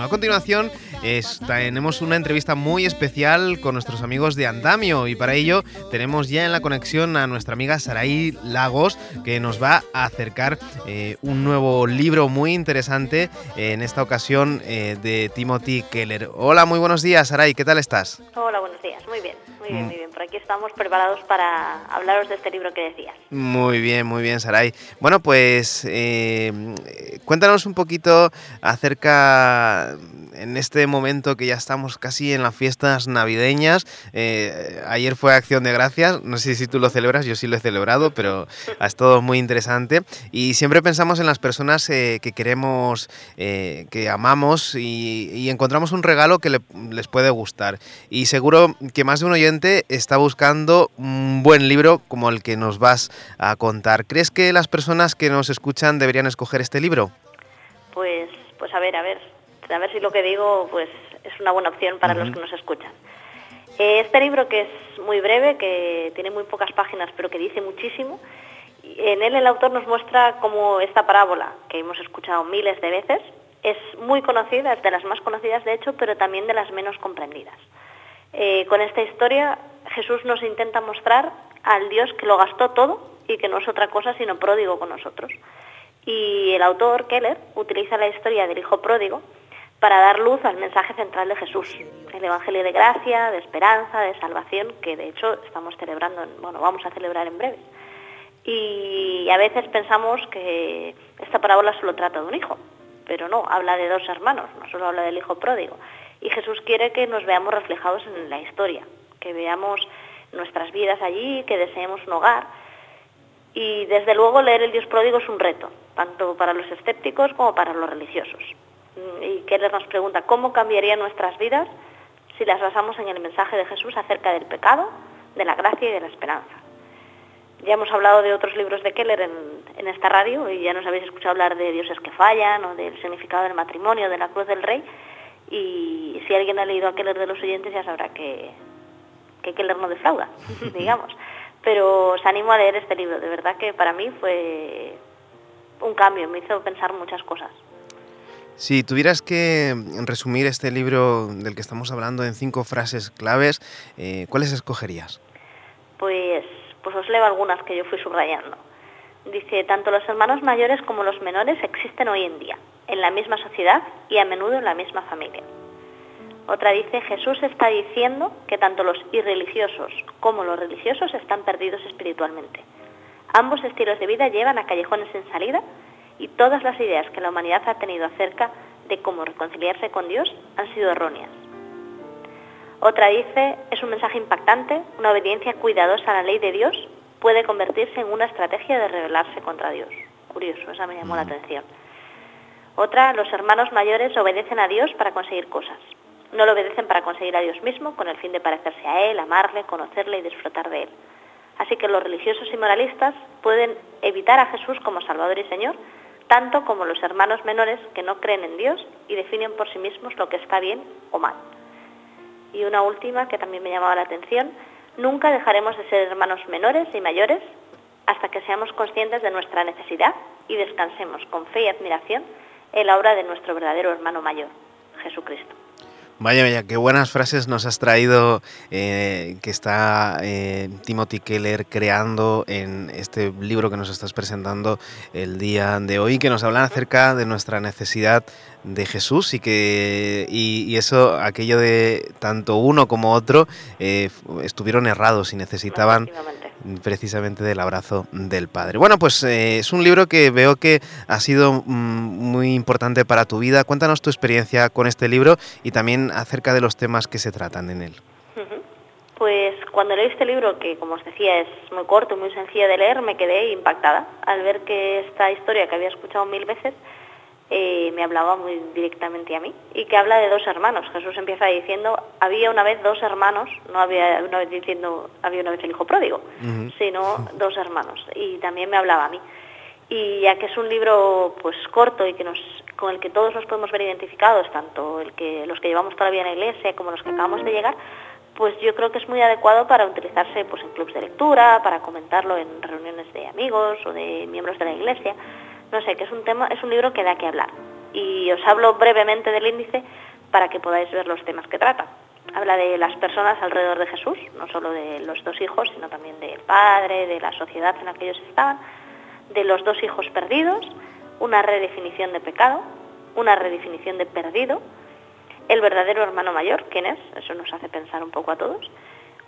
A continuación tenemos una entrevista muy especial con nuestros amigos de Andamio y para ello tenemos ya en la conexión a nuestra amiga Saraí Lagos que nos va a acercar eh, un nuevo libro muy interesante en esta ocasión eh, de Timothy Keller. Hola, muy buenos días Saraí, ¿qué tal estás? Hola, buenos días, muy bien, muy bien, mm. muy bien. Por aquí estamos preparados para hablaros de este libro que decías. Muy bien, muy bien Saray. Bueno, pues eh, cuéntanos un poquito acerca en este momento que ya estamos casi en las fiestas navideñas. Eh, ayer fue Acción de Gracias, no sé si tú lo celebras, yo sí lo he celebrado, pero ha estado muy interesante. Y siempre pensamos en las personas eh, que queremos, eh, que amamos y, encontramos un regalo que les puede gustar. Y seguro que más de un oyente está buscando un buen libro como el que nos vas a contar. ¿Crees que las personas que nos escuchan deberían escoger este libro? Pues, pues a ver, a ver, a ver si lo que digo pues es una buena opción para los que nos escuchan. Eh, este libro que es muy breve, que tiene muy pocas páginas, pero que dice muchísimo, en él el autor nos muestra cómo esta parábola, que hemos escuchado miles de veces, es muy conocida, es de las más conocidas de hecho, pero también de las menos comprendidas. Eh, con esta historia Jesús nos intenta mostrar al Dios que lo gastó todo y que no es otra cosa sino pródigo con nosotros. Y el autor, Keller, utiliza la historia del hijo pródigo para dar luz al mensaje central de Jesús, el Evangelio de gracia, de esperanza, de salvación, que de hecho estamos celebrando, bueno, vamos a celebrar en breve. Y a veces pensamos que esta parábola solo trata de un hijo, pero no, habla de dos hermanos, no solo habla del hijo pródigo. Y Jesús quiere que nos veamos reflejados en la historia, que veamos nuestras vidas allí, que deseemos un hogar. Y desde luego leer el Dios pródigo es un reto, tanto para los escépticos como para los religiosos y Keller nos pregunta cómo cambiarían nuestras vidas si las basamos en el mensaje de Jesús acerca del pecado, de la gracia y de la esperanza. Ya hemos hablado de otros libros de Keller en, esta radio y ya nos habéis escuchado hablar de dioses que fallan o del significado del matrimonio, de la cruz del rey. Y si alguien ha leído Keller de los oyentes ya sabrá que, que Keller no defrauda, digamos. Pero os animo a leer este libro, de verdad que para mí fue un cambio, me hizo pensar muchas cosas. Si tuvieras que resumir este libro del que estamos hablando en cinco frases claves, eh, ¿cuáles escogerías? Pues, pues os leo algunas que yo fui subrayando. Dice, tanto los hermanos mayores como los menores existen hoy en día, en la misma sociedad y a menudo en la misma familia. Otra dice, Jesús está diciendo que tanto los irreligiosos como los religiosos están perdidos espiritualmente. Ambos estilos de vida llevan a callejones sin salida y todas las ideas que la humanidad ha tenido acerca de cómo reconciliarse con Dios han sido erróneas. Otra dice, es un mensaje impactante, una obediencia cuidadosa a la ley de Dios puede convertirse en una estrategia de rebelarse contra Dios. Curioso, esa me llamó la atención. Otra, los hermanos mayores obedecen a Dios para conseguir cosas. No lo obedecen para conseguir a Dios mismo con el fin de parecerse a Él, amarle, conocerle y disfrutar de Él. Así que los religiosos y moralistas pueden evitar a Jesús como Salvador y Señor tanto como los hermanos menores que no creen en Dios y definen por sí mismos lo que está bien o mal. Y una última que también me llamaba la atención, nunca dejaremos de ser hermanos menores y mayores hasta que seamos conscientes de nuestra necesidad y descansemos con fe y admiración en la obra de nuestro verdadero hermano mayor, Jesucristo. Vaya, vaya, qué buenas frases nos has traído eh, que está eh, Timothy Keller creando en este libro que nos estás presentando el día de hoy, que nos hablan acerca de nuestra necesidad de Jesús y que y, eso, aquello de tanto uno como otro eh, estuvieron errados y necesitaban precisamente del abrazo del Padre. Bueno, pues eh, es un libro que veo que ha sido mm, muy importante para tu vida. Cuéntanos tu experiencia con este libro y también acerca de los temas que se tratan en él. Pues cuando leí este libro, que como os decía es muy corto y muy sencillo de leer, me quedé impactada al ver que esta historia que había escuchado mil veces eh, me hablaba muy directamente a mí y que habla de dos hermanos. Jesús empieza diciendo, había una vez dos hermanos, no había una vez diciendo, había una vez el hijo pródigo, sino dos hermanos y también me hablaba a mí. Y ya que es un libro pues corto y que nos, con el que todos nos podemos ver identificados, tanto el que, los que llevamos todavía en la iglesia como los que acabamos de llegar, pues yo creo que es muy adecuado para utilizarse pues, en clubes de lectura, para comentarlo en reuniones de amigos o de miembros de la iglesia no sé, que es un tema, es un libro que da que hablar. y os hablo brevemente del índice para que podáis ver los temas que trata. Habla de las personas alrededor de Jesús, no solo de los dos hijos, sino también del padre, de la sociedad en la que ellos estaban, de los dos hijos perdidos, una redefinición de pecado, una redefinición de perdido, el verdadero hermano mayor, ¿quién es? Eso nos hace pensar un poco a todos,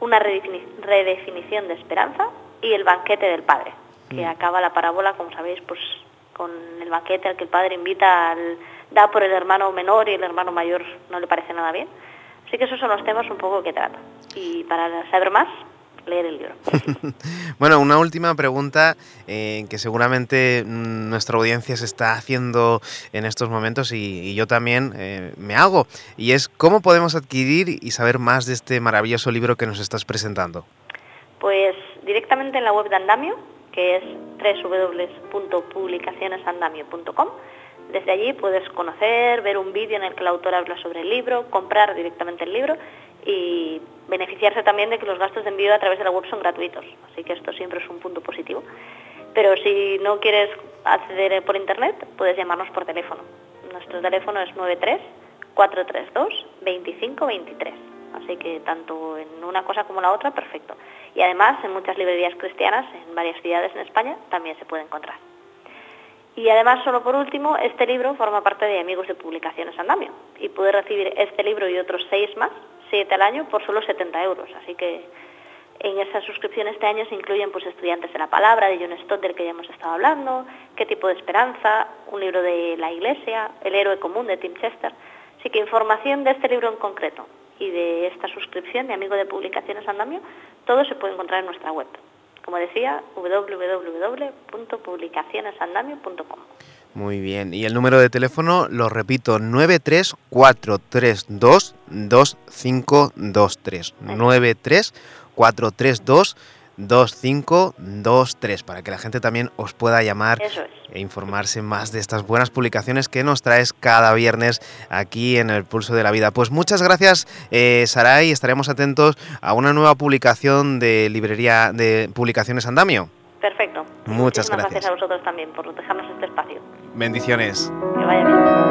una redefinición de esperanza y el banquete del Padre, que mm. acaba la parábola, como sabéis, pues con el banquete al que el Padre invita al da por el hermano menor y el hermano mayor no le parece nada bien. Así que esos son los temas un poco que trata. Y para saber más, leer el libro. bueno, una última pregunta eh, que seguramente nuestra audiencia se está haciendo en estos momentos y, yo también eh, me hago. Y es, ¿cómo podemos adquirir y saber más de este maravilloso libro que nos estás presentando? Pues directamente en la web de Andamio, que es www.publicacionesandamio.com. Desde allí puedes conocer, ver un vídeo en el que el autor habla sobre el libro, comprar directamente el libro y beneficiarse también de que los gastos de envío a través de la web son gratuitos. Así que esto siempre es un punto positivo. Pero si no quieres acceder por internet, puedes llamarnos por teléfono. Nuestro teléfono es 93 432 2523. Así que tanto en una cosa como la otra, perfecto. Y además en muchas librerías cristianas en varias ciudades en España también se puede encontrar. Y además, solo por último, este libro forma parte de Amigos de Publicaciones Andamio y puede recibir este libro y otros seis más, siete al año, por solo 70 euros. Así que en esa suscripción este año se incluyen pues, Estudiantes de la Palabra, de John Stott, del que ya hemos estado hablando, Qué tipo de esperanza, un libro de la Iglesia, El héroe común de Tim Chester. Así que información de este libro en concreto y de esta suscripción de Amigo de Publicaciones Andamio, todo se puede encontrar en nuestra web. Como decía, www.publicacionesandamio.com. Muy bien, y el número de teléfono lo repito, 934322523. 93432 2523 para que la gente también os pueda llamar e informarse más de estas buenas publicaciones que nos traes cada viernes aquí en el Pulso de la Vida. Pues muchas gracias, eh, Saray. Estaremos atentos a una nueva publicación de librería de publicaciones Andamio. Perfecto. Muchas gracias. gracias a vosotros también por dejarnos este espacio. Bendiciones. Que vaya bien.